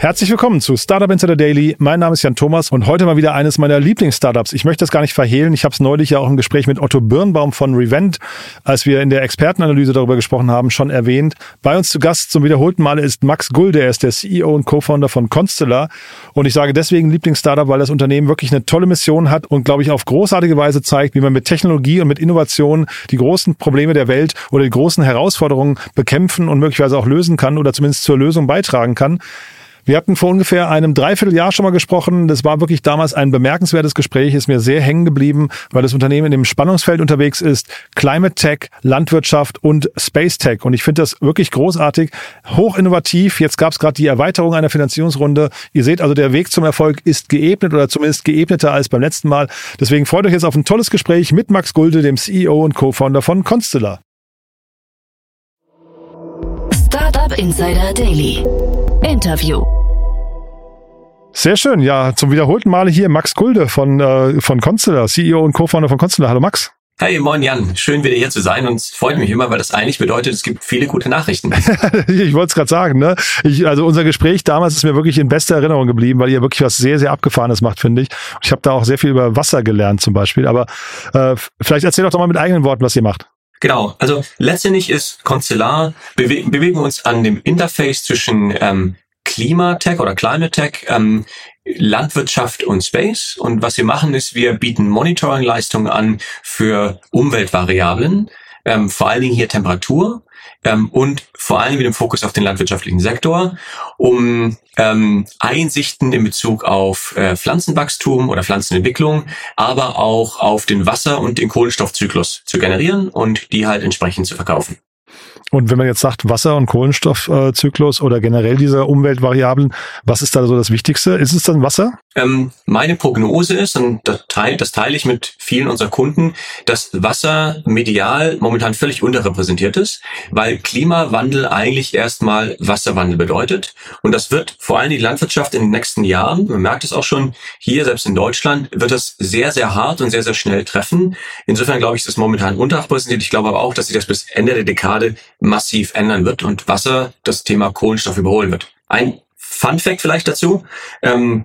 Herzlich willkommen zu Startup Insider Daily. Mein Name ist Jan Thomas und heute mal wieder eines meiner Lieblingsstartups. Ich möchte das gar nicht verhehlen. Ich habe es neulich ja auch im Gespräch mit Otto Birnbaum von Revent, als wir in der Expertenanalyse darüber gesprochen haben, schon erwähnt. Bei uns zu Gast zum wiederholten Male ist Max Gulde. Er ist der CEO und Co-Founder von Constellar. Und ich sage deswegen Lieblingsstartup, weil das Unternehmen wirklich eine tolle Mission hat und, glaube ich, auf großartige Weise zeigt, wie man mit Technologie und mit Innovation die großen Probleme der Welt oder die großen Herausforderungen bekämpfen und möglicherweise auch lösen kann oder zumindest zur Lösung beitragen kann. Wir hatten vor ungefähr einem Dreivierteljahr schon mal gesprochen. Das war wirklich damals ein bemerkenswertes Gespräch, ist mir sehr hängen geblieben, weil das Unternehmen in dem Spannungsfeld unterwegs ist. Climate Tech, Landwirtschaft und Space Tech. Und ich finde das wirklich großartig, hoch innovativ. Jetzt gab es gerade die Erweiterung einer Finanzierungsrunde. Ihr seht also, der Weg zum Erfolg ist geebnet oder zumindest geebneter als beim letzten Mal. Deswegen freut euch jetzt auf ein tolles Gespräch mit Max Gulde, dem CEO und Co-Founder von Constellar. Startup Insider Daily. Interview. Sehr schön. Ja, zum wiederholten Male hier Max Gulde von, äh, von Constellar, CEO und Co-Founder von Constellar. Hallo Max. Hey, moin Jan. Schön wieder hier zu sein und freut mich immer, weil das eigentlich bedeutet, es gibt viele gute Nachrichten. ich wollte es gerade sagen. Ne? Ich, also unser Gespräch damals ist mir wirklich in bester Erinnerung geblieben, weil ihr wirklich was sehr, sehr Abgefahrenes macht, finde ich. Ich habe da auch sehr viel über Wasser gelernt zum Beispiel. Aber äh, vielleicht erzähl doch doch mal mit eigenen Worten, was ihr macht. Genau, also letztendlich ist Constellar, bewe bewegen wir uns an dem Interface zwischen ähm, Klimatech oder Climate Tech, ähm, Landwirtschaft und Space. Und was wir machen ist, wir bieten Monitoring-Leistungen an für Umweltvariablen, ähm, vor allen Dingen hier Temperatur ähm, und vor allem mit dem Fokus auf den landwirtschaftlichen Sektor, um ähm, Einsichten in Bezug auf äh, Pflanzenwachstum oder Pflanzenentwicklung, aber auch auf den Wasser- und den Kohlenstoffzyklus zu generieren und die halt entsprechend zu verkaufen. Und wenn man jetzt sagt Wasser- und Kohlenstoffzyklus oder generell diese Umweltvariablen, was ist da so das Wichtigste? Ist es dann Wasser? Ähm, meine Prognose ist, und das teile, das teile ich mit vielen unserer Kunden, dass Wasser medial momentan völlig unterrepräsentiert ist, weil Klimawandel eigentlich erstmal Wasserwandel bedeutet. Und das wird vor allem die Landwirtschaft in den nächsten Jahren, man merkt es auch schon hier, selbst in Deutschland, wird das sehr, sehr hart und sehr, sehr schnell treffen. Insofern glaube ich, ist es momentan unterrepräsentiert. Ich glaube aber auch, dass sich das bis Ende der Dekade massiv ändern wird und Wasser das Thema Kohlenstoff überholen wird. Ein Fun Fact vielleicht dazu. Ähm,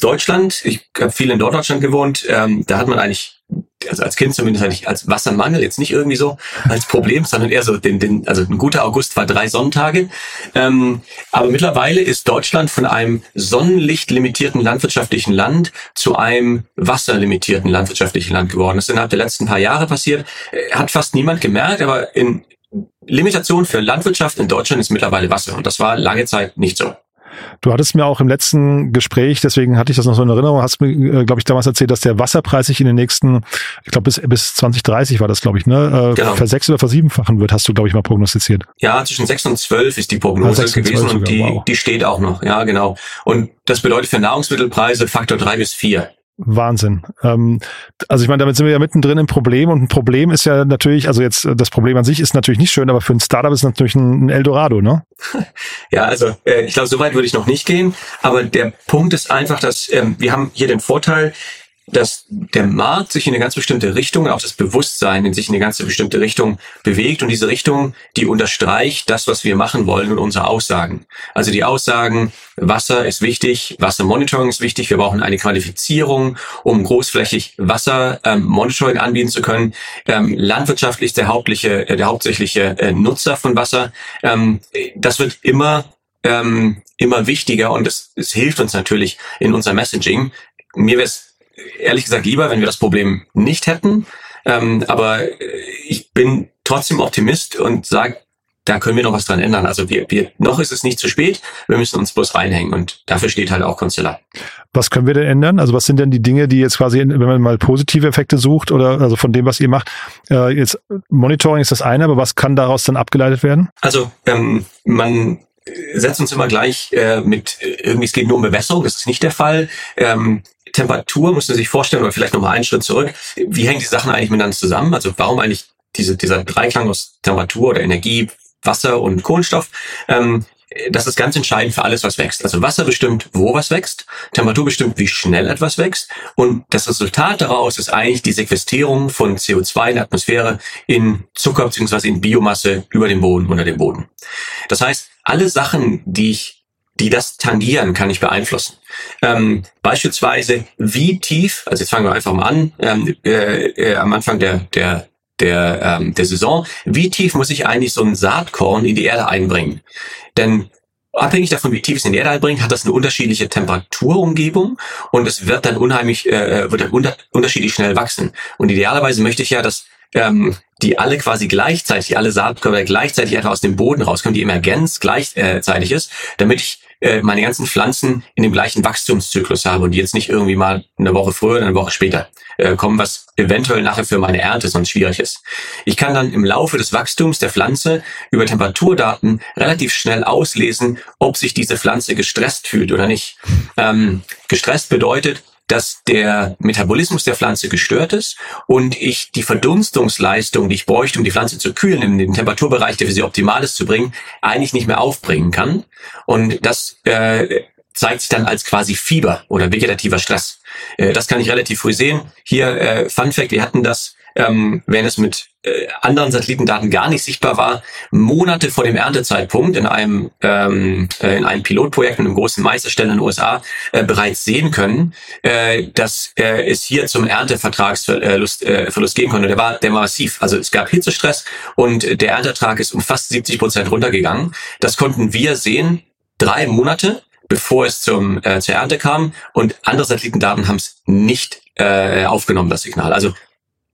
Deutschland, ich habe viel in Norddeutschland gewohnt, ähm, da hat man eigentlich, also als Kind zumindest eigentlich als Wassermangel, jetzt nicht irgendwie so als Problem, sondern eher so den, den also ein guter August war drei Sonntage. Ähm, aber mittlerweile ist Deutschland von einem sonnenlichtlimitierten landwirtschaftlichen Land zu einem wasserlimitierten landwirtschaftlichen Land geworden. Das ist innerhalb der letzten paar Jahre passiert. Äh, hat fast niemand gemerkt, aber in Limitation für Landwirtschaft in Deutschland ist mittlerweile Wasser. Und das war lange Zeit nicht so. Du hattest mir auch im letzten Gespräch, deswegen hatte ich das noch so in Erinnerung, hast mir, äh, glaube ich, damals erzählt, dass der Wasserpreis sich in den nächsten, ich glaube, bis, bis 2030 war das, glaube ich, ne, äh, genau. versechs- oder versiebenfachen wird, hast du, glaube ich, mal prognostiziert. Ja, zwischen sechs und zwölf ist die Prognose ja, gewesen und die, wow. die steht auch noch. Ja, genau. Und das bedeutet für Nahrungsmittelpreise Faktor drei bis vier. Wahnsinn. Ähm, also ich meine, damit sind wir ja mittendrin im Problem und ein Problem ist ja natürlich, also jetzt das Problem an sich ist natürlich nicht schön, aber für ein Startup ist natürlich ein, ein Eldorado, ne? Ja, also äh, ich glaube, so weit würde ich noch nicht gehen, aber der Punkt ist einfach, dass ähm, wir haben hier den Vorteil, dass der Markt sich in eine ganz bestimmte Richtung, auch das Bewusstsein in sich in eine ganz bestimmte Richtung bewegt und diese Richtung, die unterstreicht das, was wir machen wollen und unsere Aussagen. Also die Aussagen, Wasser ist wichtig, Wassermonitoring ist wichtig, wir brauchen eine Qualifizierung, um großflächig Wassermonitoring ähm, anbieten zu können. Ähm, landwirtschaftlich der hauptliche, äh, der hauptsächliche äh, Nutzer von Wasser. Ähm, das wird immer ähm, immer wichtiger und es, es hilft uns natürlich in unser Messaging. Mir wäre es ehrlich gesagt lieber, wenn wir das Problem nicht hätten. Ähm, aber ich bin trotzdem Optimist und sage, da können wir noch was dran ändern. Also wir, wir, noch ist es nicht zu spät, wir müssen uns bloß reinhängen und dafür steht halt auch Constellar. Was können wir denn ändern? Also was sind denn die Dinge, die jetzt quasi, wenn man mal positive Effekte sucht oder also von dem, was ihr macht, äh, jetzt Monitoring ist das eine, aber was kann daraus dann abgeleitet werden? Also ähm, man setzt uns immer gleich äh, mit irgendwie, es geht nur um Bewässerung, das ist nicht der Fall. Ähm, Temperatur, muss man sich vorstellen, oder vielleicht nochmal einen Schritt zurück. Wie hängen die Sachen eigentlich miteinander zusammen? Also warum eigentlich diese, dieser Dreiklang aus Temperatur oder Energie, Wasser und Kohlenstoff? Ähm, das ist ganz entscheidend für alles, was wächst. Also Wasser bestimmt, wo was wächst, Temperatur bestimmt, wie schnell etwas wächst und das Resultat daraus ist eigentlich die Sequestrierung von CO2 in der Atmosphäre in Zucker bzw. in Biomasse über den Boden, unter dem Boden. Das heißt, alle Sachen, die ich die das tangieren, kann ich beeinflussen. Ähm, beispielsweise, wie tief, also jetzt fangen wir einfach mal an, ähm, äh, äh, am Anfang der, der, der, ähm, der Saison, wie tief muss ich eigentlich so ein Saatkorn in die Erde einbringen? Denn abhängig davon, wie tief es in die Erde einbringt, hat das eine unterschiedliche Temperaturumgebung und es wird dann unheimlich, äh, wird dann unter, unterschiedlich schnell wachsen. Und idealerweise möchte ich ja, dass ähm, die alle quasi gleichzeitig, alle Saatkörper gleichzeitig etwa aus dem Boden rauskommen, die Emergenz gleichzeitig ist, damit ich äh, meine ganzen Pflanzen in dem gleichen Wachstumszyklus habe und die jetzt nicht irgendwie mal eine Woche früher oder eine Woche später äh, kommen, was eventuell nachher für meine Ernte sonst schwierig ist. Ich kann dann im Laufe des Wachstums der Pflanze über Temperaturdaten relativ schnell auslesen, ob sich diese Pflanze gestresst fühlt oder nicht. Ähm, gestresst bedeutet, dass der Metabolismus der Pflanze gestört ist und ich die Verdunstungsleistung, die ich bräuchte, um die Pflanze zu kühlen, in den Temperaturbereich, der für sie optimal ist, zu bringen, eigentlich nicht mehr aufbringen kann. Und das äh, zeigt sich dann als quasi Fieber oder vegetativer Stress. Äh, das kann ich relativ früh sehen. Hier, äh, Fun Fact, wir hatten das ähm, wenn es mit äh, anderen Satellitendaten gar nicht sichtbar war, Monate vor dem Erntezeitpunkt in einem ähm, äh, in einem Pilotprojekt in einem großen Meisterstellen in den USA äh, bereits sehen können, äh, dass äh, es hier zum Erntevertragsverlust äh, Verlust geben konnte. Der war der war massiv. Also es gab Hitzestress und der Ernteertrag ist um fast 70 Prozent runtergegangen. Das konnten wir sehen drei Monate bevor es zum äh, zur Ernte kam und andere Satellitendaten haben es nicht äh, aufgenommen das Signal. Also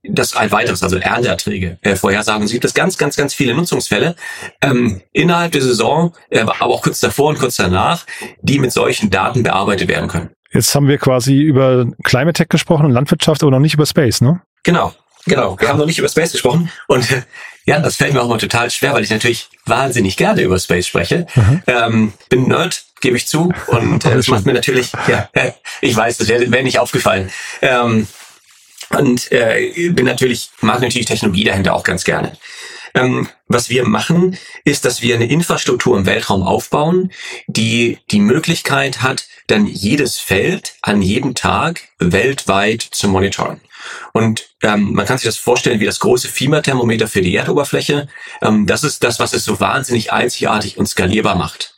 das ein weiteres, also Ernteerträge äh, vorhersagen. Es gibt es ganz, ganz, ganz viele Nutzungsfälle ähm, innerhalb der Saison, äh, aber auch kurz davor und kurz danach, die mit solchen Daten bearbeitet werden können. Jetzt haben wir quasi über Climate Tech gesprochen und Landwirtschaft, aber noch nicht über Space, ne? Genau, genau. Wir haben noch nicht über Space gesprochen und äh, ja, das fällt mir auch immer total schwer, weil ich natürlich wahnsinnig gerne über Space spreche. Mhm. Ähm, bin Nerd, gebe ich zu und äh, das macht mir natürlich, ja, ich weiß, das wäre wär nicht aufgefallen. Ähm, und äh, bin natürlich, mag natürlich Technologie dahinter auch ganz gerne. Ähm, was wir machen, ist, dass wir eine Infrastruktur im Weltraum aufbauen, die die Möglichkeit hat, dann jedes Feld an jedem Tag weltweit zu monitoren. Und ähm, man kann sich das vorstellen wie das große FIMA-Thermometer für die Erdoberfläche. Ähm, das ist das, was es so wahnsinnig einzigartig und skalierbar macht.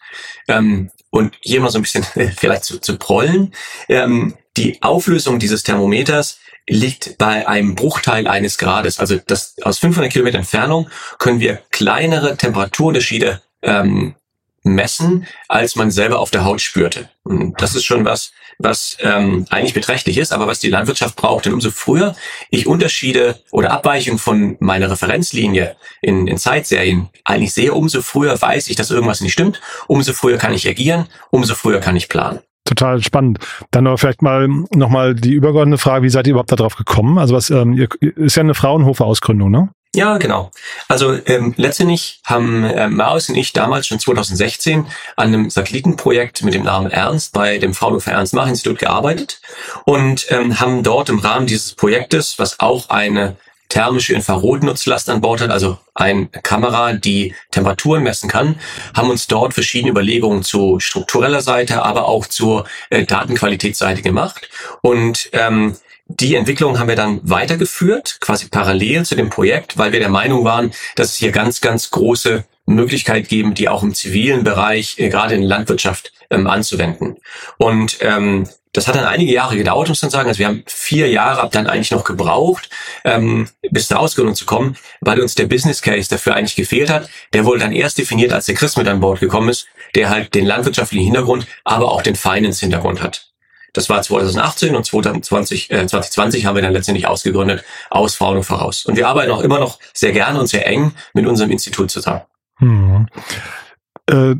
Ähm, und hier mal so ein bisschen vielleicht zu, zu prollen. Ähm, die Auflösung dieses Thermometers liegt bei einem Bruchteil eines Grades. Also das, aus 500 Kilometer Entfernung können wir kleinere Temperaturunterschiede ähm, messen, als man selber auf der Haut spürte. Und das ist schon was, was ähm, eigentlich beträchtlich ist, aber was die Landwirtschaft braucht. Denn umso früher ich Unterschiede oder Abweichungen von meiner Referenzlinie in, in Zeitserien eigentlich sehe, umso früher weiß ich, dass irgendwas nicht stimmt, umso früher kann ich agieren, umso früher kann ich planen total spannend. Dann aber vielleicht mal nochmal die übergeordnete Frage, wie seid ihr überhaupt darauf gekommen? Also was ähm, ihr, ist ja eine Fraunhofer-Ausgründung, ne? Ja, genau. Also ähm, letztendlich haben äh, Maus und ich damals schon 2016 an einem Satellitenprojekt mit dem Namen Ernst bei dem Fraunhofer Ernst-Mach-Institut gearbeitet und ähm, haben dort im Rahmen dieses Projektes, was auch eine thermische Infrarotnutzlast an Bord hat, also eine Kamera, die Temperaturen messen kann, haben uns dort verschiedene Überlegungen zu struktureller Seite, aber auch zur äh, Datenqualitätsseite gemacht. Und ähm, die Entwicklung haben wir dann weitergeführt, quasi parallel zu dem Projekt, weil wir der Meinung waren, dass es hier ganz, ganz große Möglichkeit geben, die auch im zivilen Bereich, äh, gerade in Landwirtschaft, ähm, anzuwenden. Und ähm, das hat dann einige Jahre gedauert, muss man sagen. Also wir haben vier Jahre ab dann eigentlich noch gebraucht, ähm, bis zur Ausgründung zu kommen, weil uns der Business Case dafür eigentlich gefehlt hat. Der wurde dann erst definiert, als der Chris mit an Bord gekommen ist, der halt den landwirtschaftlichen Hintergrund, aber auch den Finance-Hintergrund hat. Das war 2018 und 2020, äh, 2020 haben wir dann letztendlich ausgegründet, aus Frauen voraus. Und wir arbeiten auch immer noch sehr gerne und sehr eng mit unserem Institut zusammen. Hm. Äh,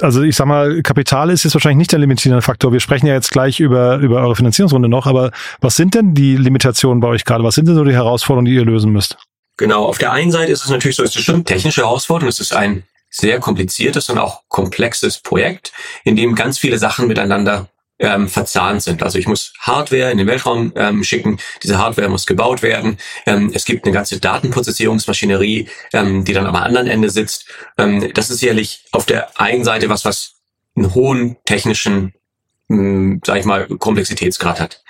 also ich sag mal, Kapital ist jetzt wahrscheinlich nicht der limitierende Faktor. Wir sprechen ja jetzt gleich über, über eure Finanzierungsrunde noch, aber was sind denn die Limitationen bei euch gerade? Was sind denn so die Herausforderungen, die ihr lösen müsst? Genau, auf der einen Seite ist es natürlich so, es ist schon technische Herausforderung, es ist ein sehr kompliziertes und auch komplexes Projekt, in dem ganz viele Sachen miteinander ähm, verzahnt sind. Also ich muss Hardware in den Weltraum ähm, schicken, diese Hardware muss gebaut werden. Ähm, es gibt eine ganze Datenprozessierungsmaschinerie, ähm, die dann am anderen Ende sitzt. Ähm, das ist sicherlich auf der einen Seite was, was einen hohen technischen, mh, hm, sag ich mal, Komplexitätsgrad hat.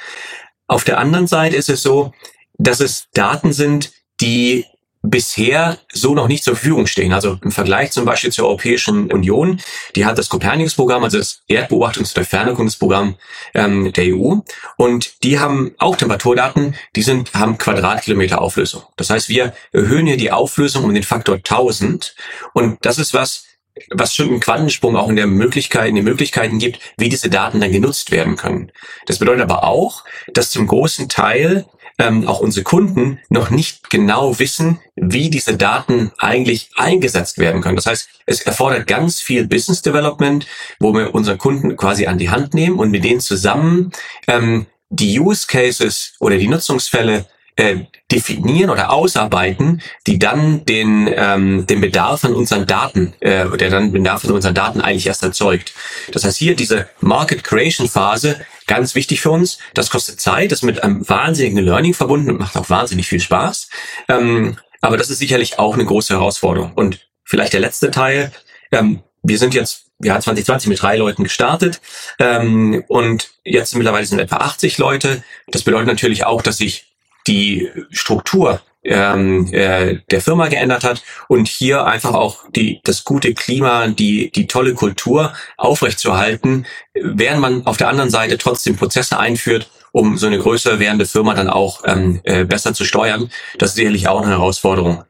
Auf der anderen Seite ist es so, dass es Daten sind, die bisher so noch nicht zur Verfügung stehen. Also im Vergleich zum Beispiel zur Europäischen Union, die hat das Copernicus-Programm, also das Erdbeobachtungs- oder Fernerkundungsprogramm ähm, der EU. Und die haben auch Temperaturdaten, die sind, haben Quadratkilometer Auflösung. Das heißt, wir erhöhen hier die Auflösung um den Faktor 1000. Und das ist was, was schon einen Quantensprung auch in der Möglichkeit, in den Möglichkeiten gibt, wie diese Daten dann genutzt werden können. Das bedeutet aber auch, dass zum großen Teil ähm, auch unsere Kunden noch nicht genau wissen, wie diese Daten eigentlich eingesetzt werden können. Das heißt, es erfordert ganz viel Business Development, wo wir unsere Kunden quasi an die Hand nehmen und mit denen zusammen ähm, die Use Cases oder die Nutzungsfälle äh, definieren oder ausarbeiten, die dann den, ähm, den Bedarf an unseren Daten, äh, der dann den Bedarf an unseren Daten eigentlich erst erzeugt. Das heißt hier diese Market Creation Phase, ganz wichtig für uns. Das kostet Zeit, das ist mit einem wahnsinnigen Learning verbunden und macht auch wahnsinnig viel Spaß. Ähm, aber das ist sicherlich auch eine große Herausforderung. Und vielleicht der letzte Teil. Ähm, wir sind jetzt ja, 2020 mit drei Leuten gestartet ähm, und jetzt mittlerweile sind etwa 80 Leute. Das bedeutet natürlich auch, dass sich die Struktur ähm, äh, der Firma geändert hat und hier einfach auch die, das gute Klima, die, die tolle Kultur aufrechtzuerhalten, während man auf der anderen Seite trotzdem Prozesse einführt, um so eine größer werdende Firma dann auch ähm, äh, besser zu steuern. Das ist sicherlich auch eine Herausforderung.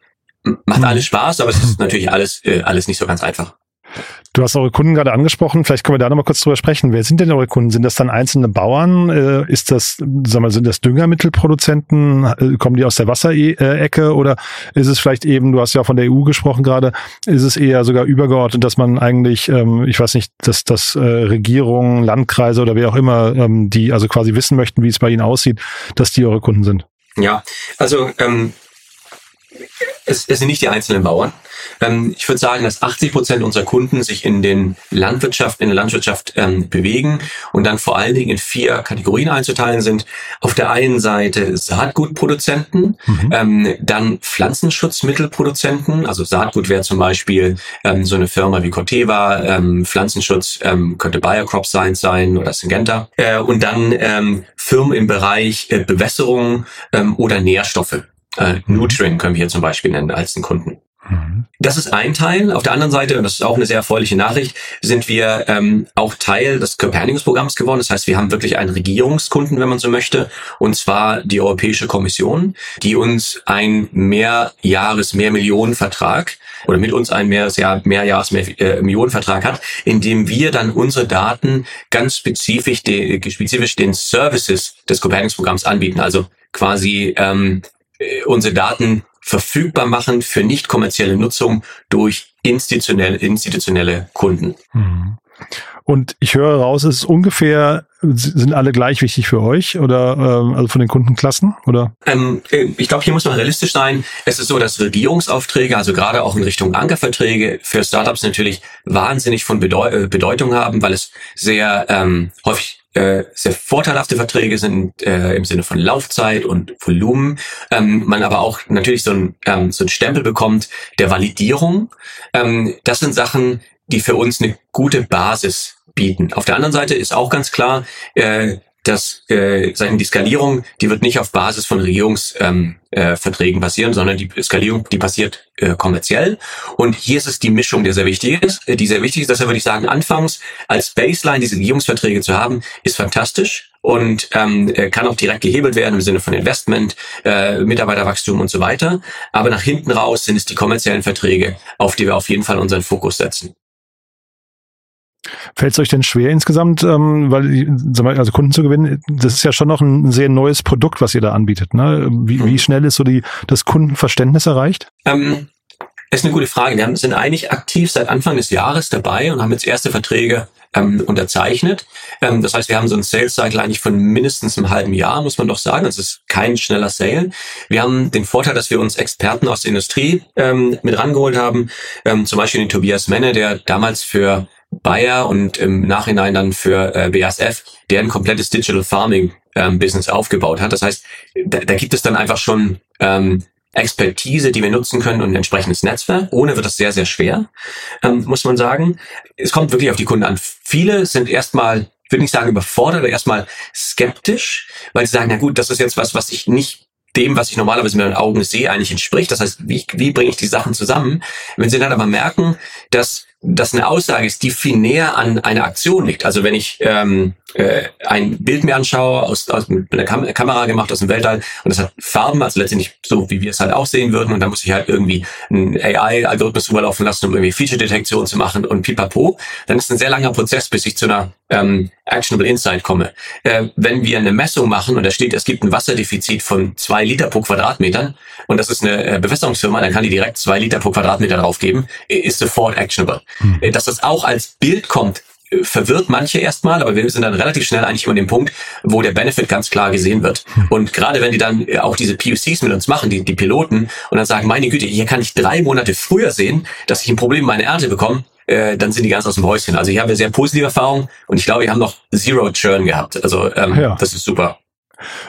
Macht mhm. alles Spaß, aber es ist natürlich alles, äh, alles nicht so ganz einfach. Du hast eure Kunden gerade angesprochen. Vielleicht können wir da nochmal kurz drüber sprechen. Wer sind denn eure Kunden? Sind das dann einzelne Bauern? Äh, ist das, sag mal, sind das Düngermittelproduzenten? Äh, kommen die aus der Wasserecke? Oder ist es vielleicht eben, du hast ja von der EU gesprochen gerade, ist es eher sogar übergeordnet, dass man eigentlich, ähm, ich weiß nicht, dass, dass äh, Regierungen, Landkreise oder wer auch immer, ähm, die also quasi wissen möchten, wie es bei ihnen aussieht, dass die eure Kunden sind? Ja, also ähm, es, es sind nicht die einzelnen Bauern. Ähm, ich würde sagen, dass 80 Prozent unserer Kunden sich in den Landwirtschaft, in der Landwirtschaft ähm, bewegen und dann vor allen Dingen in vier Kategorien einzuteilen sind. Auf der einen Seite Saatgutproduzenten, mhm. ähm, dann Pflanzenschutzmittelproduzenten, also Saatgut wäre zum Beispiel ähm, so eine Firma wie Corteva, ähm, Pflanzenschutz ähm, könnte Biocrop Science sein oder Syngenta äh, und dann Firmen im Bereich äh, Bewässerung oder Nährstoffe. Äh, Nutrient können wir hier zum Beispiel nennen als einen Kunden. Mhm. Das ist ein Teil. Auf der anderen Seite, und das ist auch eine sehr erfreuliche Nachricht, sind wir ähm, auch Teil des Copernicus-Programms geworden. Das heißt, wir haben wirklich einen Regierungskunden, wenn man so möchte, und zwar die Europäische Kommission, die uns ein Mehrjahres-, Mehrmillionenvertrag oder mit uns einen Mehrjahres-, Mehrjahres äh, hat, in dem wir dann unsere Daten ganz spezifisch, de, spezifisch den Services des Copernicus-Programms anbieten. Also quasi ähm, äh, unsere Daten verfügbar machen für nicht kommerzielle Nutzung durch institutionelle, institutionelle Kunden. Mhm. Und ich höre raus, es ist ungefähr, sind alle gleich wichtig für euch oder ähm, also von den Kundenklassen oder? Ähm, äh, ich glaube, hier muss man realistisch sein. Es ist so, dass Regierungsaufträge, also gerade auch in Richtung Ankerverträge für Startups natürlich wahnsinnig von Bedeu äh, Bedeutung haben, weil es sehr ähm, häufig äh, sehr vorteilhafte Verträge sind äh, im Sinne von Laufzeit und Volumen. Ähm, man aber auch natürlich so ein, ähm, so ein Stempel bekommt der Validierung. Ähm, das sind Sachen, die für uns eine gute Basis bieten. Auf der anderen Seite ist auch ganz klar, äh, dass äh, sagen die Skalierung, die wird nicht auf Basis von Regierungsverträgen ähm, äh, passieren, sondern die Skalierung, die passiert äh, kommerziell. Und hier ist es die Mischung, die sehr wichtig ist. Äh, die sehr wichtig ist, deshalb würde ich sagen, anfangs als Baseline diese Regierungsverträge zu haben, ist fantastisch und ähm, äh, kann auch direkt gehebelt werden im Sinne von Investment, äh, Mitarbeiterwachstum und so weiter. Aber nach hinten raus sind es die kommerziellen Verträge, auf die wir auf jeden Fall unseren Fokus setzen. Fällt es euch denn schwer insgesamt, ähm, weil also Kunden zu gewinnen? Das ist ja schon noch ein sehr neues Produkt, was ihr da anbietet. Ne? Wie, wie mhm. schnell ist so die das Kundenverständnis erreicht? Ähm, ist eine gute Frage. Wir sind eigentlich aktiv seit Anfang des Jahres dabei und haben jetzt erste Verträge ähm, unterzeichnet. Ähm, das heißt, wir haben so einen Sales Cycle eigentlich von mindestens einem halben Jahr, muss man doch sagen. Das ist kein schneller Sale. Wir haben den Vorteil, dass wir uns Experten aus der Industrie ähm, mit rangeholt haben. Ähm, zum Beispiel den Tobias Menne, der damals für Bayer und im Nachhinein dann für äh, BASF, der ein komplettes Digital Farming ähm, Business aufgebaut hat. Das heißt, da, da gibt es dann einfach schon ähm, Expertise, die wir nutzen können und ein entsprechendes Netzwerk. Ohne wird das sehr, sehr schwer, ähm, muss man sagen. Es kommt wirklich auf die Kunden an. Viele sind erstmal, ich würde nicht sagen überfordert, aber erstmal skeptisch, weil sie sagen, na gut, das ist jetzt was, was ich nicht dem, was ich normalerweise mit meinen Augen sehe, eigentlich entspricht. Das heißt, wie, wie bringe ich die Sachen zusammen? Wenn Sie dann aber merken, dass das eine Aussage ist, die viel näher an einer Aktion liegt. Also wenn ich ähm, äh, ein Bild mir anschaue, aus, aus mit einer Kam Kamera gemacht aus dem Weltall und das hat Farben, also letztendlich so, wie wir es halt auch sehen würden und dann muss ich halt irgendwie einen AI-Algorithmus rüberlaufen lassen, um irgendwie Feature-Detektion zu machen und pipapo, dann ist ein sehr langer Prozess, bis ich zu einer ähm, Actionable Insight komme. Äh, wenn wir eine Messung machen und da steht, es gibt ein Wasserdefizit von zwei Liter pro Quadratmeter und das ist eine äh, Bewässerungsfirma, dann kann die direkt zwei Liter pro Quadratmeter draufgeben, ist sofort actionable. Hm. Dass das auch als Bild kommt, äh, verwirrt manche erstmal, aber wir sind dann relativ schnell eigentlich immer an dem Punkt, wo der Benefit ganz klar gesehen wird. Hm. Und gerade wenn die dann äh, auch diese POCs mit uns machen, die, die Piloten, und dann sagen, meine Güte, hier kann ich drei Monate früher sehen, dass ich ein Problem mit meiner Ernte bekomme, äh, dann sind die ganz aus dem Häuschen. Also ich habe eine sehr positive Erfahrung und ich glaube, wir haben noch Zero Churn gehabt. Also ähm, ja. das ist super.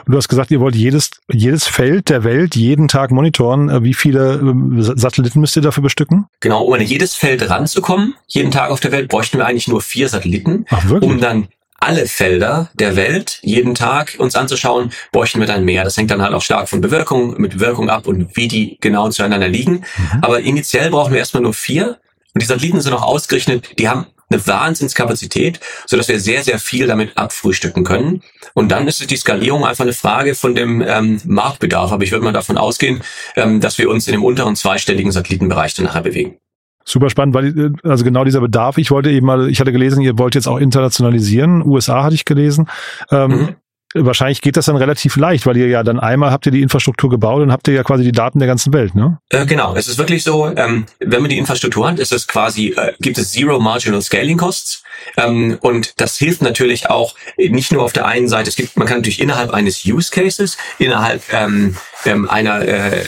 Und du hast gesagt, ihr wollt jedes, jedes Feld der Welt jeden Tag monitoren. Äh, wie viele ähm, Satelliten müsst ihr dafür bestücken? Genau, um an jedes Feld ranzukommen, jeden Tag auf der Welt, bräuchten wir eigentlich nur vier Satelliten. Ach, wirklich? Um dann alle Felder der Welt jeden Tag uns anzuschauen, bräuchten wir dann mehr. Das hängt dann halt auch stark von Bewirkung, mit Bewirkung ab und wie die genau zueinander liegen. Mhm. Aber initiell brauchen wir erstmal nur vier. Und die Satelliten sind auch ausgerechnet, die haben eine Wahnsinnskapazität, so dass wir sehr, sehr viel damit abfrühstücken können. Und dann ist es die Skalierung einfach eine Frage von dem ähm, Marktbedarf. Aber ich würde mal davon ausgehen, ähm, dass wir uns in dem unteren zweistelligen Satellitenbereich dann nachher bewegen. Super spannend, weil äh, also genau dieser Bedarf. Ich wollte eben mal, ich hatte gelesen, ihr wollt jetzt auch internationalisieren. USA hatte ich gelesen. Ähm, mhm wahrscheinlich geht das dann relativ leicht, weil ihr ja dann einmal habt ihr die Infrastruktur gebaut und habt ihr ja quasi die Daten der ganzen Welt, ne? Äh, genau, es ist wirklich so, ähm, wenn man die Infrastruktur hat, ist es quasi, äh, gibt es Zero Marginal Scaling Costs. Ähm, und das hilft natürlich auch nicht nur auf der einen Seite, es gibt, man kann natürlich innerhalb eines Use Cases, innerhalb ähm, ähm, einer, äh,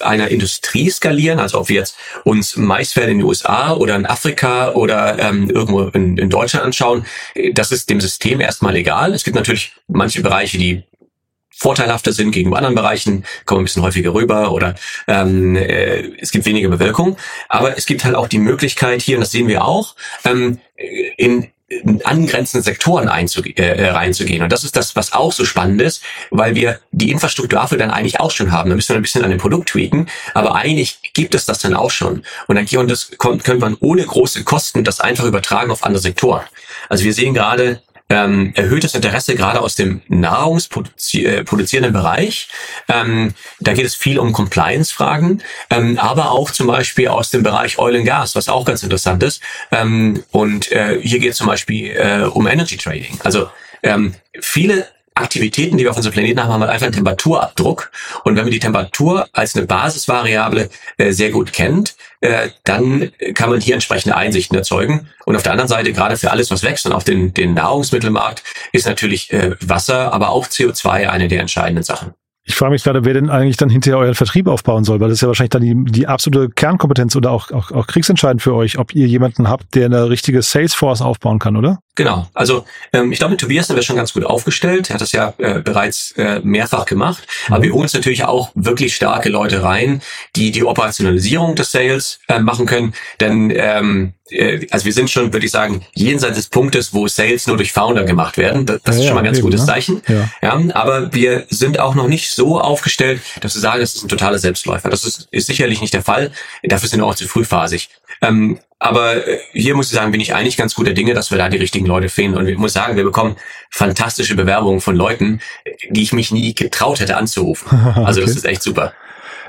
einer Industrie skalieren, also ob wir jetzt uns Maisfelder in den USA oder in Afrika oder ähm, irgendwo in, in Deutschland anschauen, das ist dem System erstmal egal. Es gibt natürlich manche Bereiche, die vorteilhafter sind gegenüber anderen Bereichen, kommen ein bisschen häufiger rüber oder ähm, äh, es gibt weniger Bewirkung. Aber es gibt halt auch die Möglichkeit hier, und das sehen wir auch, ähm, in angrenzende Sektoren einzuge äh, reinzugehen. Und das ist das, was auch so spannend ist, weil wir die Infrastruktur dafür dann eigentlich auch schon haben. Da müssen wir ein bisschen an dem Produkt tweaken, aber eigentlich gibt es das dann auch schon. Und dann und das können wir ohne große Kosten das einfach übertragen auf andere Sektoren. Also wir sehen gerade ähm, erhöhtes Interesse gerade aus dem nahrungsproduzierenden Bereich. Ähm, da geht es viel um Compliance-Fragen, ähm, aber auch zum Beispiel aus dem Bereich Oil and Gas, was auch ganz interessant ist. Ähm, und äh, hier geht es zum Beispiel äh, um Energy Trading. Also ähm, viele Aktivitäten, die wir auf unserem Planeten haben, haben halt einfach einen Temperaturabdruck. Und wenn man die Temperatur als eine Basisvariable äh, sehr gut kennt, äh, dann kann man hier entsprechende Einsichten erzeugen. Und auf der anderen Seite, gerade für alles, was wächst und auf den, den Nahrungsmittelmarkt, ist natürlich äh, Wasser, aber auch CO2 eine der entscheidenden Sachen. Ich frage mich gerade, wer denn eigentlich dann hinterher euren Vertrieb aufbauen soll, weil das ist ja wahrscheinlich dann die, die absolute Kernkompetenz oder auch, auch, auch kriegsentscheidend für euch, ob ihr jemanden habt, der eine richtige Salesforce aufbauen kann, oder? Genau. Also ähm, ich glaube, mit Tobias sind wir schon ganz gut aufgestellt. Er hat das ja äh, bereits äh, mehrfach gemacht. Mhm. Aber wir holen uns natürlich auch wirklich starke Leute rein, die die Operationalisierung des Sales äh, machen können. Denn ähm, äh, also wir sind schon, würde ich sagen, jenseits des Punktes, wo Sales nur durch Founder gemacht werden. Das, das ja, ist schon mal ein ganz eben, gutes ne? Zeichen. Ja. ja. aber wir sind auch noch nicht so aufgestellt, dass wir sagen, das ist ein totaler Selbstläufer. Das ist, ist sicherlich nicht der Fall. Dafür sind wir auch zu frühphasig. Ähm, aber äh, hier muss ich sagen, bin ich eigentlich ganz guter Dinge, dass wir da die richtigen Leute finden. Und ich muss sagen, wir bekommen fantastische Bewerbungen von Leuten, die ich mich nie getraut hätte anzurufen. Also okay. das ist echt super.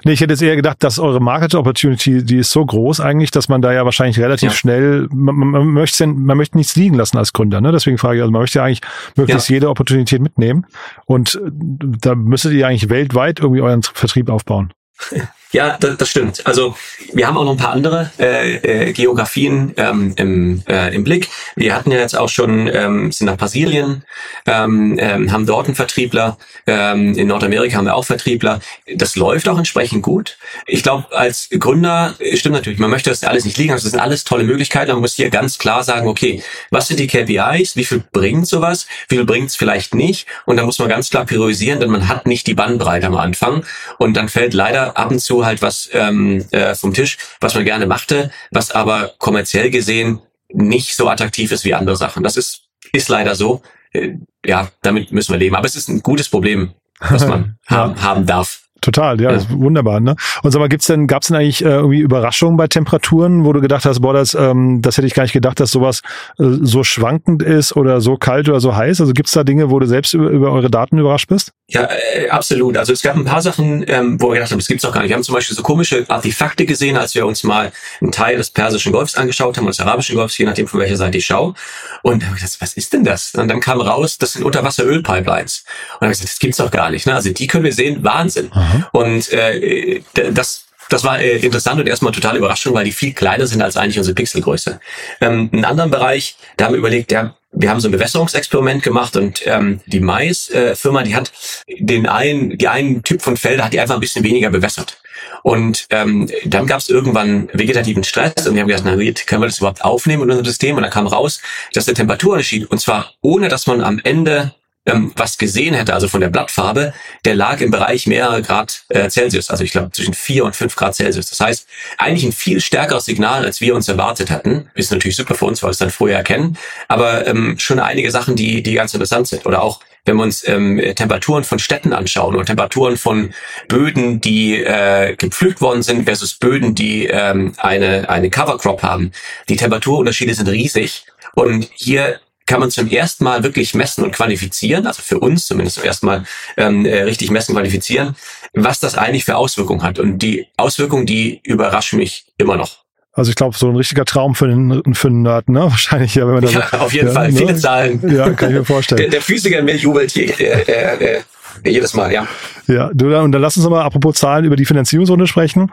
Nee, ich hätte jetzt eher gedacht, dass eure Market Opportunity, die ist so groß eigentlich, dass man da ja wahrscheinlich relativ ja. schnell, man, man, möchte, man möchte nichts liegen lassen als Gründer, ne? Deswegen frage ich, also man möchte ja eigentlich möglichst ja. jede Opportunität mitnehmen. Und da müsstet ihr eigentlich weltweit irgendwie euren Vertrieb aufbauen. Ja, das, das stimmt. Also wir haben auch noch ein paar andere äh, äh, Geografien ähm, im, äh, im Blick. Wir hatten ja jetzt auch schon, ähm, sind nach Brasilien, ähm, ähm, haben dort einen Vertriebler. Ähm, in Nordamerika haben wir auch Vertriebler. Das läuft auch entsprechend gut. Ich glaube, als Gründer stimmt natürlich, man möchte das alles nicht liegen. Also das sind alles tolle Möglichkeiten. Man muss hier ganz klar sagen, okay, was sind die KPIs? Wie viel bringt sowas? Wie viel bringt es vielleicht nicht? Und da muss man ganz klar priorisieren, denn man hat nicht die Bandbreite am Anfang. Und dann fällt leider ab und zu halt was ähm, äh, vom Tisch, was man gerne machte, was aber kommerziell gesehen nicht so attraktiv ist wie andere Sachen. Das ist, ist leider so. Äh, ja, damit müssen wir leben. Aber es ist ein gutes Problem, was man haben, haben darf. Total, ja, ja. wunderbar. Ne? Und sag mal, gibt's denn, gab's denn eigentlich äh, irgendwie Überraschungen bei Temperaturen, wo du gedacht hast, boah, das, ähm, das hätte ich gar nicht gedacht, dass sowas äh, so schwankend ist oder so kalt oder so heiß? Also gibt's da Dinge, wo du selbst über, über eure Daten überrascht bist? Ja, äh, absolut. Also es gab ein paar Sachen, ähm, wo wir gedacht haben, das gibt's doch gar nicht. Wir haben zum Beispiel so komische Artefakte gesehen, als wir uns mal einen Teil des Persischen Golfs angeschaut haben, des Arabischen Golfs, je nachdem von welcher Seite ich schaue. Und dann habe ich gedacht, was ist denn das? Und dann kam raus, das sind Unterwasserölpipelines. Und dann habe ich gesagt, das gibt's doch gar nicht. Ne? Also die können wir sehen, Wahnsinn. Aha. Und äh, das das war äh, interessant und erstmal total Überraschung, weil die viel kleiner sind als eigentlich unsere Pixelgröße. Ähm, einen anderen Bereich, da haben wir überlegt, ja, wir haben so ein Bewässerungsexperiment gemacht und ähm, die Mais-Firma, äh, die hat den einen, die einen Typ von Felder hat die einfach ein bisschen weniger bewässert. Und ähm, dann gab es irgendwann vegetativen Stress und wir haben gedacht, na wie können wir das überhaupt aufnehmen in unserem System? Und dann kam raus, dass der Temperaturunterschied, und zwar ohne dass man am Ende ähm, was gesehen hätte, also von der Blattfarbe, der lag im Bereich mehrerer Grad äh, Celsius, also ich glaube zwischen vier und fünf Grad Celsius. Das heißt, eigentlich ein viel stärkeres Signal, als wir uns erwartet hatten. Ist natürlich super für uns, weil wir es dann vorher erkennen, aber ähm, schon einige Sachen, die, die ganz interessant sind. Oder auch, wenn wir uns ähm, Temperaturen von Städten anschauen oder Temperaturen von Böden, die äh, gepflügt worden sind versus Böden, die ähm, eine, eine Covercrop haben. Die Temperaturunterschiede sind riesig. Und hier kann man zum ersten Mal wirklich messen und qualifizieren, also für uns zumindest zum ersten Mal ähm, äh, richtig messen, qualifizieren, was das eigentlich für Auswirkungen hat. Und die Auswirkungen, die überraschen mich immer noch. Also ich glaube, so ein richtiger Traum für den, für den Nerd, ne? Wahrscheinlich ja, wenn man das. Ja, auf jeden ja, Fall. Ne? Viele Zahlen. Ja, kann ich mir vorstellen. Der, der Physiker in mir jubelt hier. Äh, äh, äh jedes Mal, ja. Ja, du, und dann lass uns mal apropos Zahlen über die Finanzierungsrunde sprechen.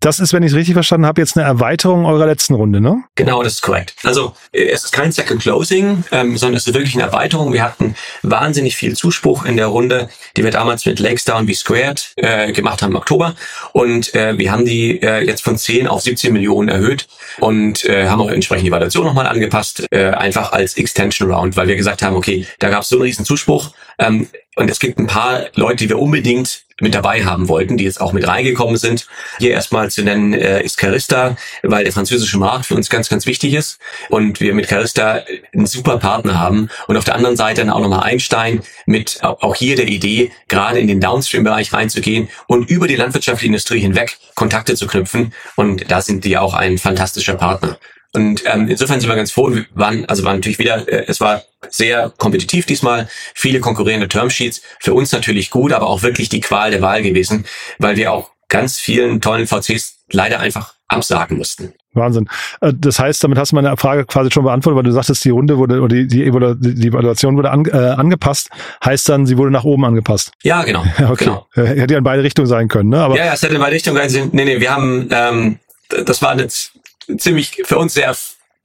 Das ist, wenn ich es richtig verstanden habe, jetzt eine Erweiterung eurer letzten Runde, ne? Genau, das ist korrekt. Also es ist kein Second Closing, ähm, sondern es ist wirklich eine Erweiterung. Wir hatten wahnsinnig viel Zuspruch in der Runde, die wir damals mit Lakestar und B-Squared äh, gemacht haben im Oktober. Und äh, wir haben die äh, jetzt von 10 auf 17 Millionen erhöht und äh, haben auch entsprechend die Valuation nochmal angepasst, äh, einfach als Extension Round, weil wir gesagt haben, okay, da gab es so einen riesen Zuspruch. Ähm, und es gibt ein paar Leute, die wir unbedingt mit dabei haben wollten, die jetzt auch mit reingekommen sind. Hier erstmal zu nennen äh, ist Carista, weil der französische Markt für uns ganz, ganz wichtig ist und wir mit Carista einen super Partner haben. Und auf der anderen Seite dann auch nochmal Einstein mit auch hier der Idee, gerade in den Downstream-Bereich reinzugehen und über die landwirtschaftliche Industrie hinweg Kontakte zu knüpfen. Und da sind die auch ein fantastischer Partner. Und ähm, insofern sind wir ganz froh. Wir waren, also waren natürlich wieder, äh, es war sehr kompetitiv diesmal, viele konkurrierende Termsheets. Für uns natürlich gut, aber auch wirklich die Qual der Wahl gewesen, weil wir auch ganz vielen tollen VCs leider einfach absagen mussten. Wahnsinn. Äh, das heißt, damit hast du meine Frage quasi schon beantwortet, weil du sagtest, die Runde wurde oder die, die, die Evaluation wurde an, äh, angepasst. Heißt dann, sie wurde nach oben angepasst? Ja, genau. okay. Genau. Hätte ja in beide Richtungen sein können, ne? Aber ja, ja, es hätte in beide Richtungen sein können. Nee, nee, wir haben, ähm, das war jetzt ziemlich für uns sehr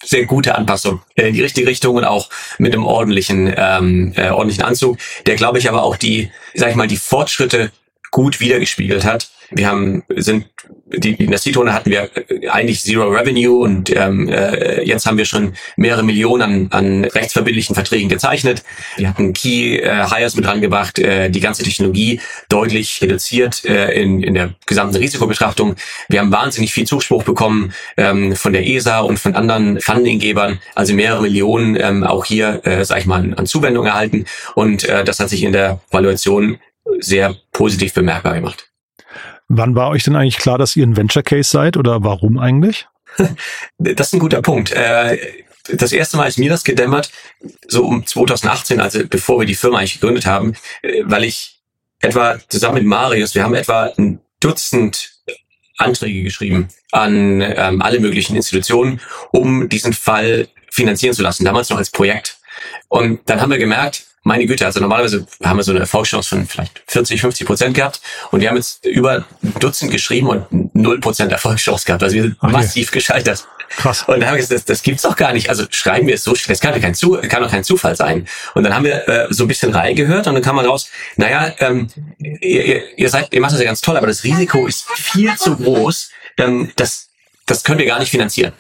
sehr gute Anpassung in die richtige Richtung und auch mit einem ordentlichen ähm, äh, ordentlichen Anzug, der glaube ich aber auch die, sag ich mal, die Fortschritte gut wiedergespiegelt hat. Wir haben sind die, in der Seed-Runde hatten wir äh, eigentlich Zero Revenue und ähm, äh, jetzt haben wir schon mehrere Millionen an, an rechtsverbindlichen Verträgen gezeichnet. Wir hatten Key äh, Hires mit rangebracht, äh, die ganze Technologie deutlich reduziert äh, in, in der gesamten Risikobetrachtung. Wir haben wahnsinnig viel Zuspruch bekommen ähm, von der ESA und von anderen Fundinggebern, also mehrere Millionen ähm, auch hier, äh, sag ich mal, an, Zuwendung erhalten. Und äh, das hat sich in der Valuation sehr positiv bemerkbar gemacht. Wann war euch denn eigentlich klar, dass ihr ein Venture Case seid oder warum eigentlich? Das ist ein guter Punkt. Äh, das erste Mal ist mir das gedämmert, so um 2018, also bevor wir die Firma eigentlich gegründet haben, äh, weil ich etwa zusammen mit Marius, wir haben etwa ein Dutzend Anträge geschrieben an ähm, alle möglichen Institutionen, um diesen Fall finanzieren zu lassen, damals noch als Projekt. Und dann haben wir gemerkt, meine Güte, also normalerweise haben wir so eine Erfolgschance von vielleicht 40, 50 Prozent gehabt und wir haben jetzt über Dutzend geschrieben und null Prozent Erfolgschance gehabt. Also wir sind okay. massiv gescheitert. Krass. Und dann haben wir gesagt, das, das gibt's doch gar nicht. Also schreiben wir es so schlecht, das kann doch kein, Zu, kann doch kein Zufall sein. Und dann haben wir äh, so ein bisschen reingehört und dann kam man raus, naja, ähm, ihr, ihr, ihr seid, ihr macht das ja ganz toll, aber das Risiko ist viel zu groß, ähm, das, das können wir gar nicht finanzieren.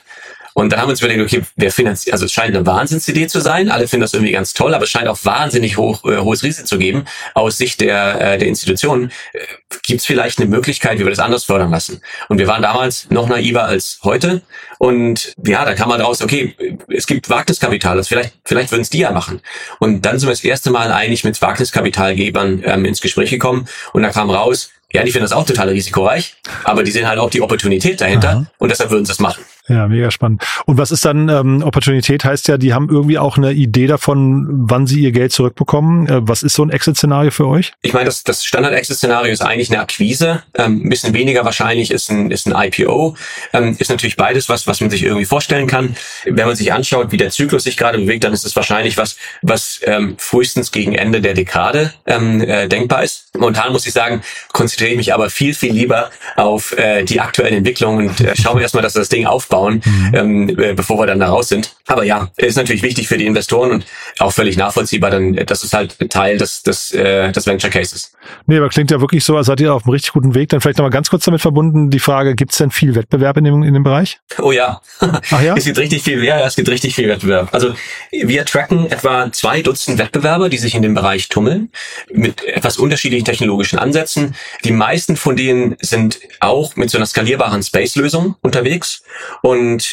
Und dann haben wir uns überlegt, okay, wer finanziert, also es scheint eine Wahnsinnsidee zu sein. Alle finden das irgendwie ganz toll, aber es scheint auch wahnsinnig hoch, äh, hohes Risiko zu geben. Aus Sicht der, äh, der Institutionen äh, gibt es vielleicht eine Möglichkeit, wie wir das anders fördern lassen. Und wir waren damals noch naiver als heute. Und ja, da kam man raus, okay, es gibt Wagniskapital, das vielleicht, vielleicht würden es die ja machen. Und dann sind wir das erste Mal eigentlich mit Wagniskapitalgebern ähm, ins Gespräch gekommen und da kam raus, Ja, die finden das auch total risikoreich, aber die sehen halt auch die Opportunität dahinter Aha. und deshalb würden sie es machen. Ja, mega spannend. Und was ist dann ähm, Opportunität? Heißt ja, die haben irgendwie auch eine Idee davon, wann sie ihr Geld zurückbekommen. Äh, was ist so ein Exit-Szenario für euch? Ich meine, das, das Standard-Exit-Szenario ist eigentlich eine Akquise. Ähm, ein bisschen weniger wahrscheinlich ist ein, ist ein IPO. Ähm, ist natürlich beides was, was man sich irgendwie vorstellen kann. Wenn man sich anschaut, wie der Zyklus sich gerade bewegt, dann ist es wahrscheinlich was, was ähm, frühestens gegen Ende der Dekade ähm, äh, denkbar ist. Momentan muss ich sagen, konzentriere ich mich aber viel, viel lieber auf äh, die aktuellen Entwicklungen und äh, schauen wir erstmal, dass das Ding aufbauen, mhm. ähm, äh, bevor wir dann da raus sind. Aber ja, ist natürlich wichtig für die Investoren und auch völlig nachvollziehbar, dann das ist halt Teil des, des, äh, des Venture Cases. Nee, aber klingt ja wirklich so, als seid ihr auf einem richtig guten Weg. Dann vielleicht nochmal ganz kurz damit verbunden, die Frage, gibt es denn viel Wettbewerb in dem, in dem Bereich? Oh ja. Ach ja? es gibt richtig viel, ja, es gibt richtig viel Wettbewerb. Also wir tracken etwa zwei Dutzend Wettbewerber, die sich in dem Bereich tummeln, mit etwas unterschiedlichen technologischen Ansätzen. Die meisten von denen sind auch mit so einer skalierbaren Space-Lösung unterwegs und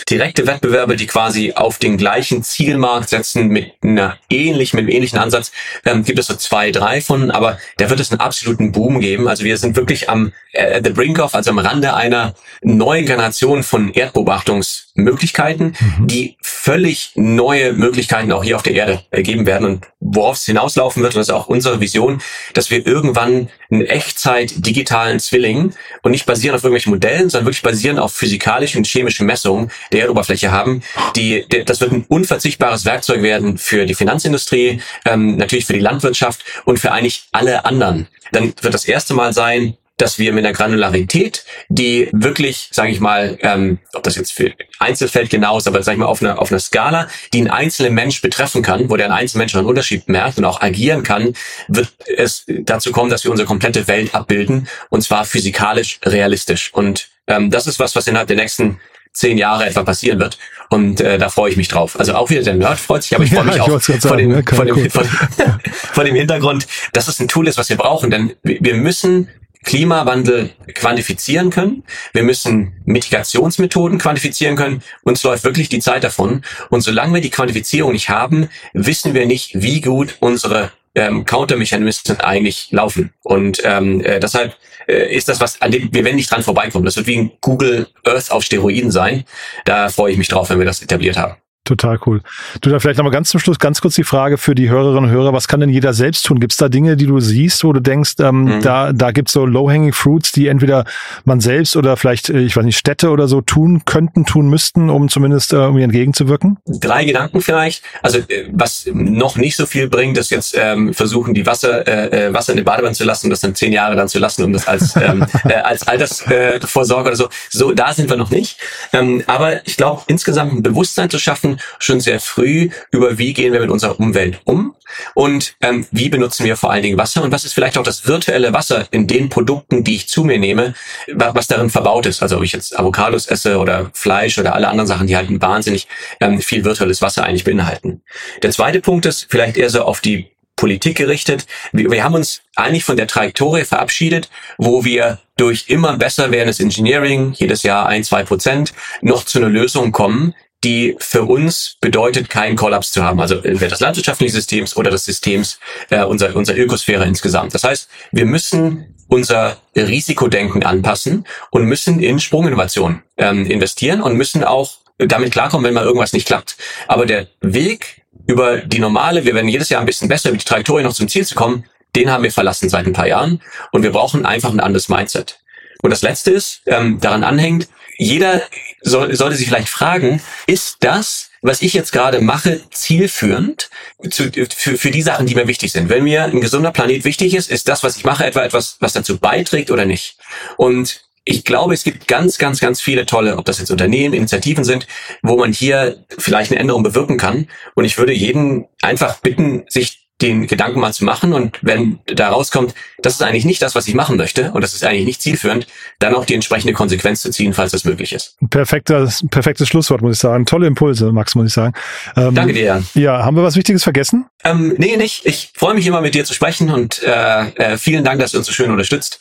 direkte Wettbewerbe, die quasi auf den gleichen Zielmarkt setzen mit einer ähnlichen, mit einem ähnlichen Ansatz, ähm, gibt es so zwei, drei von, aber da wird es einen absoluten Boom geben. Also wir sind wirklich am äh, the brink of, also am Rande einer neuen Generation von Erdbeobachtungsmöglichkeiten, mhm. die völlig neue Möglichkeiten auch hier auf der Erde ergeben werden und worauf es hinauslaufen wird, und das ist auch unsere Vision, dass wir irgendwann einen Echtzeit digitalen Zwilling und nicht basieren auf irgendwelchen Modellen, sondern wirklich basieren auf physikalischen und chemischen Messungen der Erdoberfläche haben. Die, das wird ein unverzichtbares Werkzeug werden für die Finanzindustrie, ähm, natürlich für die Landwirtschaft und für eigentlich alle anderen. Dann wird das erste Mal sein, dass wir mit einer Granularität, die wirklich, sage ich mal, ähm, ob das jetzt für Einzelfeld genau ist, aber sage ich mal auf einer auf einer Skala, die einen einzelnen Mensch betreffen kann, wo der ein einzelner Mensch einen Unterschied merkt und auch agieren kann, wird es dazu kommen, dass wir unsere komplette Welt abbilden und zwar physikalisch realistisch. Und ähm, das ist was, was innerhalb der nächsten zehn Jahre etwa passieren wird. Und äh, da freue ich mich drauf. Also auch wieder der Nerd freut sich, aber ich freue mich ja, auch vor dem, dem, vor, dem, vor dem Hintergrund, dass es ein Tool ist, was wir brauchen. Denn wir müssen Klimawandel quantifizieren können. Wir müssen Mitigationsmethoden quantifizieren können. Uns läuft wirklich die Zeit davon. Und solange wir die Quantifizierung nicht haben, wissen wir nicht, wie gut unsere ähm, Countermechanismen eigentlich laufen. Und ähm, äh, deshalb äh, ist das was, an dem wir werden nicht dran vorbeikommen. Das wird wie ein Google Earth auf Steroiden sein. Da freue ich mich drauf, wenn wir das etabliert haben. Total cool. Du, da vielleicht nochmal ganz zum Schluss ganz kurz die Frage für die Hörerinnen und Hörer, was kann denn jeder selbst tun? Gibt es da Dinge, die du siehst, wo du denkst, ähm, mhm. da, da gibt es so low-hanging fruits, die entweder man selbst oder vielleicht, äh, ich weiß nicht, Städte oder so tun könnten, tun müssten, um zumindest äh, irgendwie entgegenzuwirken? Drei Gedanken vielleicht. Also äh, was noch nicht so viel bringt, ist jetzt ähm, versuchen, die Wasser, äh, äh Wasser in die Badewanne zu lassen und das dann zehn Jahre dann zu lassen, um das als, ähm, äh, als Altersvorsorge äh, oder so. So, da sind wir noch nicht. Ähm, aber ich glaube, insgesamt ein Bewusstsein zu schaffen, schon sehr früh über, wie gehen wir mit unserer Umwelt um und ähm, wie benutzen wir vor allen Dingen Wasser und was ist vielleicht auch das virtuelle Wasser in den Produkten, die ich zu mir nehme, was darin verbaut ist. Also ob ich jetzt Avocados esse oder Fleisch oder alle anderen Sachen, die halt wahnsinnig ähm, viel virtuelles Wasser eigentlich beinhalten. Der zweite Punkt ist vielleicht eher so auf die Politik gerichtet. Wir, wir haben uns eigentlich von der Trajektorie verabschiedet, wo wir durch immer besser werdendes Engineering, jedes Jahr ein, zwei Prozent, noch zu einer Lösung kommen, die für uns bedeutet, keinen Kollaps zu haben. Also entweder des landwirtschaftlichen Systems oder des Systems äh, unserer, unserer Ökosphäre insgesamt. Das heißt, wir müssen unser Risikodenken anpassen und müssen in Sprunginnovation ähm, investieren und müssen auch damit klarkommen, wenn mal irgendwas nicht klappt. Aber der Weg über die normale, wir werden jedes Jahr ein bisschen besser, über die Trajektorie noch zum Ziel zu kommen, den haben wir verlassen seit ein paar Jahren und wir brauchen einfach ein anderes Mindset. Und das Letzte ist, ähm, daran anhängt, jeder soll, sollte sich vielleicht fragen, ist das, was ich jetzt gerade mache, zielführend zu, für, für die Sachen, die mir wichtig sind? Wenn mir ein gesunder Planet wichtig ist, ist das, was ich mache, etwa etwas, was dazu beiträgt oder nicht? Und ich glaube, es gibt ganz, ganz, ganz viele tolle, ob das jetzt Unternehmen, Initiativen sind, wo man hier vielleicht eine Änderung bewirken kann. Und ich würde jeden einfach bitten, sich den Gedanken mal zu machen und wenn da rauskommt, das ist eigentlich nicht das, was ich machen möchte und das ist eigentlich nicht zielführend, dann auch die entsprechende Konsequenz zu ziehen, falls das möglich ist. Perfektes, perfektes Schlusswort, muss ich sagen. Tolle Impulse, Max, muss ich sagen. Ähm, Danke dir. Jan. Ja, haben wir was Wichtiges vergessen? Ähm, nee, nicht. Ich freue mich immer mit dir zu sprechen und äh, äh, vielen Dank, dass du uns so schön unterstützt.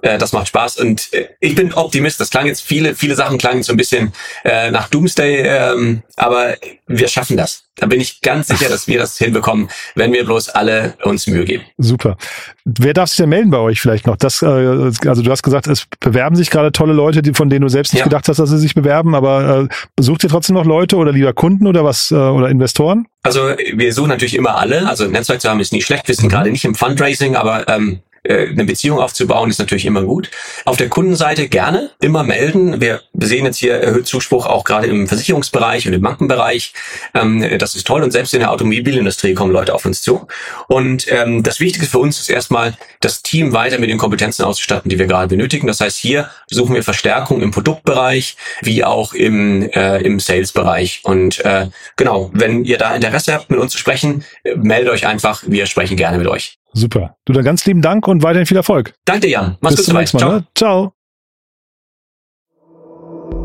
Äh, das macht Spaß und äh, ich bin Optimist. Das klang jetzt viele, viele Sachen klangen so ein bisschen äh, nach Doomsday, ähm, aber wir schaffen das. Da bin ich ganz sicher, dass wir das hinbekommen, wenn wir bloß bedingungslos alle uns Mühe geben. Super. Wer darf sich denn melden bei euch vielleicht noch? Das, äh, also du hast gesagt, es bewerben sich gerade tolle Leute, die, von denen du selbst nicht ja. gedacht hast, dass sie sich bewerben, aber äh, sucht ihr trotzdem noch Leute oder lieber Kunden oder was äh, oder Investoren? Also wir suchen natürlich immer alle. Also ein Netzwerk zu haben ist nicht schlecht. Wir sind mhm. gerade nicht im Fundraising, aber ähm, äh, eine Beziehung aufzubauen, ist natürlich immer gut. Auf der Kundenseite gerne immer melden. Wir sehen jetzt hier erhöht Zuspruch auch gerade im Versicherungsbereich und im Bankenbereich. Ähm, das ist toll und selbst in der Automobilindustrie kommen Leute auf uns zu. Und ähm, das Wichtigste für uns ist erstmal, das Team weiter mit den Kompetenzen auszustatten, die wir gerade benötigen. Das heißt, hier suchen wir Verstärkung im Produktbereich wie auch im, äh, im Sales-Bereich. Und äh, genau, wenn ihr da Interesse habt, mit uns zu sprechen, äh, meldet euch einfach. Wir sprechen gerne mit euch. Super. Du dann ganz lieben Dank und weiterhin viel Erfolg. Danke, Jan. Mach's Bis gut zum nächsten Mal. Ciao. Ne? Ciao.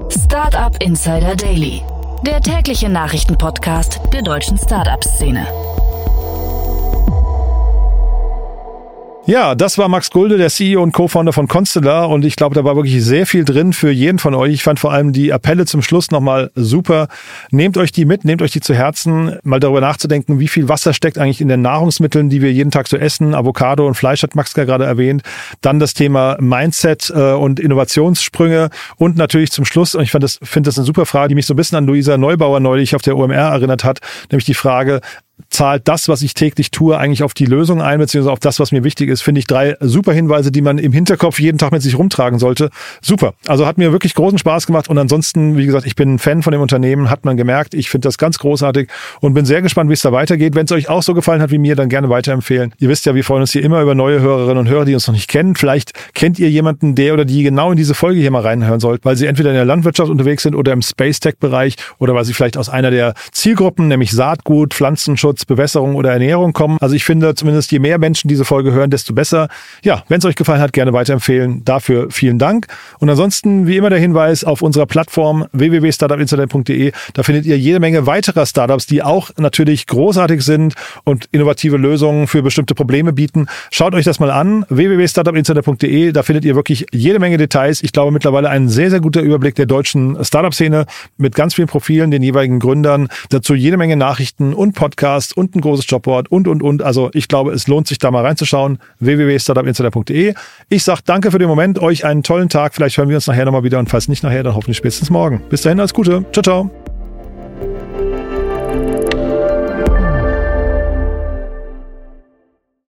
Startup Insider Daily, der tägliche Nachrichtenpodcast der deutschen Startup-Szene. Ja, das war Max Gulde, der CEO und Co-Founder von Constellar und ich glaube, da war wirklich sehr viel drin für jeden von euch. Ich fand vor allem die Appelle zum Schluss nochmal super. Nehmt euch die mit, nehmt euch die zu Herzen, mal darüber nachzudenken, wie viel Wasser steckt eigentlich in den Nahrungsmitteln, die wir jeden Tag so essen. Avocado und Fleisch hat Max gerade erwähnt. Dann das Thema Mindset äh, und Innovationssprünge und natürlich zum Schluss, und ich fand das, finde das eine super Frage, die mich so ein bisschen an Luisa Neubauer neulich auf der OMR erinnert hat, nämlich die Frage, zahlt das, was ich täglich tue, eigentlich auf die Lösung ein, beziehungsweise auf das, was mir wichtig ist, finde ich drei super Hinweise, die man im Hinterkopf jeden Tag mit sich rumtragen sollte. Super. Also hat mir wirklich großen Spaß gemacht und ansonsten, wie gesagt, ich bin ein Fan von dem Unternehmen, hat man gemerkt. Ich finde das ganz großartig und bin sehr gespannt, wie es da weitergeht. Wenn es euch auch so gefallen hat wie mir, dann gerne weiterempfehlen. Ihr wisst ja, wir freuen uns hier immer über neue Hörerinnen und Hörer, die uns noch nicht kennen. Vielleicht kennt ihr jemanden, der oder die genau in diese Folge hier mal reinhören sollt, weil sie entweder in der Landwirtschaft unterwegs sind oder im Space Tech Bereich oder weil sie vielleicht aus einer der Zielgruppen, nämlich Saatgut, Pflanzenschutz, Bewässerung oder Ernährung kommen. Also ich finde zumindest, je mehr Menschen diese Folge hören, desto besser. Ja, wenn es euch gefallen hat, gerne weiterempfehlen. Dafür vielen Dank. Und ansonsten, wie immer, der Hinweis auf unserer Plattform www.startupinternet.de. Da findet ihr jede Menge weiterer Startups, die auch natürlich großartig sind und innovative Lösungen für bestimmte Probleme bieten. Schaut euch das mal an. www.startupinternet.de. Da findet ihr wirklich jede Menge Details. Ich glaube mittlerweile ein sehr, sehr guter Überblick der deutschen Startup-Szene mit ganz vielen Profilen, den jeweiligen Gründern. Dazu jede Menge Nachrichten und Podcasts und ein großes Jobboard und, und, und. Also ich glaube, es lohnt sich da mal reinzuschauen. www.startupinsider.de. Ich sage danke für den Moment, euch einen tollen Tag. Vielleicht hören wir uns nachher nochmal wieder und falls nicht nachher, dann hoffentlich spätestens morgen. Bis dahin, alles Gute. Ciao, ciao.